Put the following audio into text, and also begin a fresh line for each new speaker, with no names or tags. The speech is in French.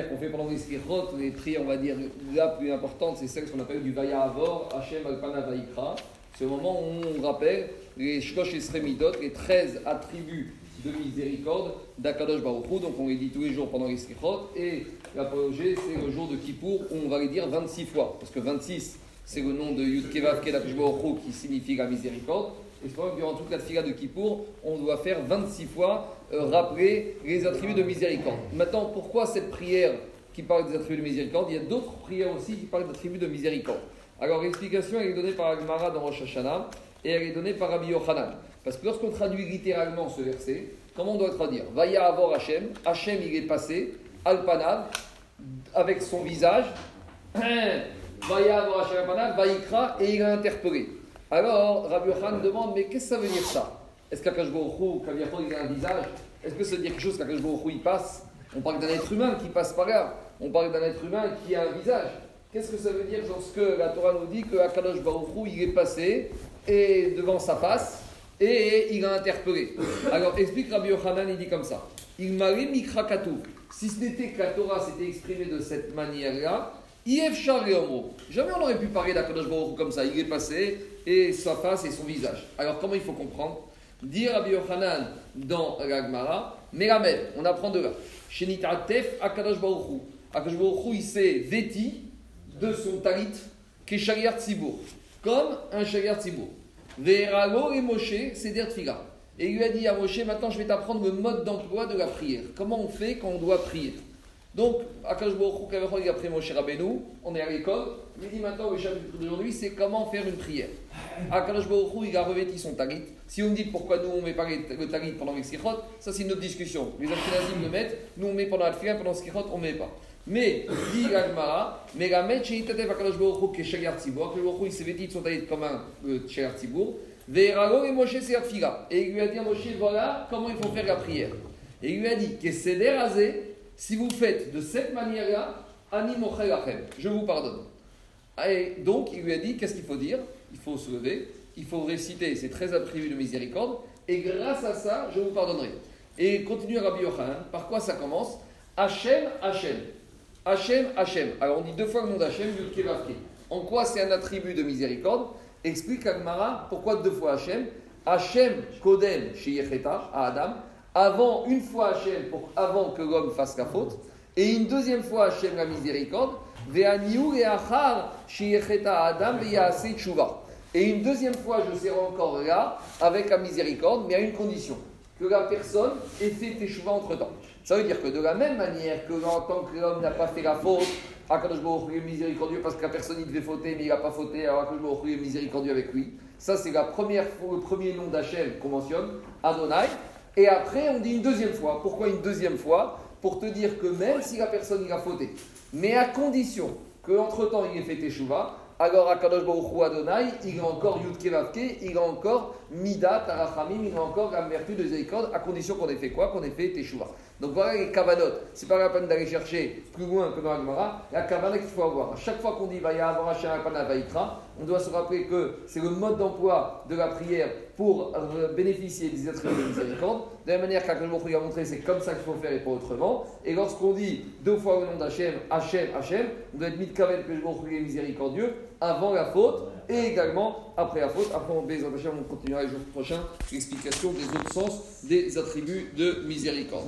qu'on fait pendant les Slichot, les prières, on va dire, la plus importante, c'est celle qu'on appelle du Vaya Avor, Hashem Alpana Vaikra. Le moment où on rappelle les Shkosh Esremidot, les 13 attributs de miséricorde d'Akadosh Baruch Hu. Donc on les dit tous les jours pendant les Slichot. Et l'apologie, c'est le jour de Kippour où on va les dire 26 fois. Parce que 26, c'est le nom de Yud Kevav Kedakosh Baruch Hu qui signifie la miséricorde. Et c'est que durant toute la fila de Kippour, on doit faire 26 fois euh, rappeler les attributs de miséricorde. Maintenant, pourquoi cette prière qui parle des attributs de miséricorde? Il y a d'autres prières aussi qui parlent d'attributs de miséricorde. Alors l'explication, elle est donnée par Agmara dans Rosh Hashanah et elle est donnée par Rabbi Yochanan. Parce que lorsqu'on traduit littéralement ce verset, comment on doit traduire? Vaya avor Hachem, Hachem il est passé, Alpanav, avec son visage, Vaya avor Hachem Alpanav, Vaikra, et il a interpellé. Alors, Rabbi Yochanan demande, mais qu'est-ce que ça veut dire ça? Est-ce qu'Akash Baruch il a un visage Est-ce que ça veut dire quelque chose qu'Akash Baruch il passe? On parle d'un être humain qui passe par là. On parle d'un être humain qui a un visage. Qu'est-ce que ça veut dire lorsque la Torah nous dit que Akadosh il est passé et devant sa face et il a interpellé? Alors explique Rabbi Yochanan, il dit comme ça. Il m'a mikra Si ce n'était que la Torah s'était exprimée de cette manière-là, Jamais on aurait pu parler d'Akadosh Baruch comme ça. Il est passé et sa face et son visage. Alors comment il faut comprendre? Dire Rabbi Yochanan dans l'Agmara, Melamed, on apprend de là. Tef Akadosh Baruch Akadosh Baruch il s'est vêti de son talit, qui est comme un Shaliar Tzibour. Verago et Moshe, c'est. Et il lui a dit à Moshe, maintenant je vais t'apprendre le mode d'emploi de la prière. Comment on fait quand on doit prier? Donc, Akash il a pris Moshe Rabbeinu, on est à l'école, il dit maintenant le chapitre d'aujourd'hui, c'est comment faire une prière. Akash il a revêti son talit. Si vous me dites pourquoi nous on ne met pas le talit pendant les skichot, ça c'est une autre discussion. Les Ashkenazim le mettent, nous on met pendant la pendant le skichot, on ne met pas. Mais, dit Gagmara, mais la met chez Itatev Akash Baruch qui est Shagar Tzibour, il s'est vêti de son talit comme un Shagar Tzibour, Ve'erago et Moshe c'est Et il lui a dit à Moshe, voilà comment il faut faire la prière. Et il lui a dit, que c'est si vous faites de cette manière-là, je vous pardonne. Et donc, il lui a dit, qu'est-ce qu'il faut dire? Il faut se lever, il faut réciter ces 13 attributs de miséricorde, et grâce à ça, je vous pardonnerai. Et continue Rabbi Yochanan, par quoi ça commence? Hachem, Hachem. Hachem, Hachem. Alors on dit deux fois le nom d'Hachem, En quoi c'est un attribut de miséricorde? Explique Agmara pourquoi deux fois Hachem. Hachem, Kodem, chez à Adam avant une fois Hachem, pour, avant que l'homme fasse la faute, et une deuxième fois Hachem la miséricorde, et une deuxième fois je serai encore là avec la miséricorde, mais à une condition, que la personne ait fait teshuva entre temps. Ça veut dire que de la même manière que en tant que l'homme n'a pas fait la faute, miséricordieux parce que la personne il devait fauter mais il n'a pas fauté, alors Akadosh Baruch est miséricordieux avec lui. Ça c'est le premier nom d'Hachem qu'on mentionne, Adonai. Et après, on dit une deuxième fois. Pourquoi une deuxième fois Pour te dire que même si la personne il a fauté, mais à condition qu'entre-temps il ait fait Teshuvah, alors Akadosh Baruch Adonai, il a encore Yud Kevavke, il a encore Midat, Arachamim, il a encore la de Zéikod, à condition qu'on ait fait quoi Qu'on ait fait Teshuvah. Donc voilà les kavanot. C'est pas la peine d'aller chercher plus loin que dans Gemara. La kavanot qu'il faut avoir. À chaque fois qu'on dit Vaya avoir Vaikra, on doit se rappeler que c'est le mode d'emploi de la prière pour bénéficier des attributs de miséricorde. De la manière qu'Akhlem a montré, c'est comme ça qu'il faut faire et pas autrement. Et lorsqu'on dit deux fois le nom d'Hachem, Hachem, Hachem, on doit être mis de kavel que je est miséricordieux avant la faute et également après la faute. Après, on, on continuera les jours prochains l'explication des autres sens des attributs de miséricorde.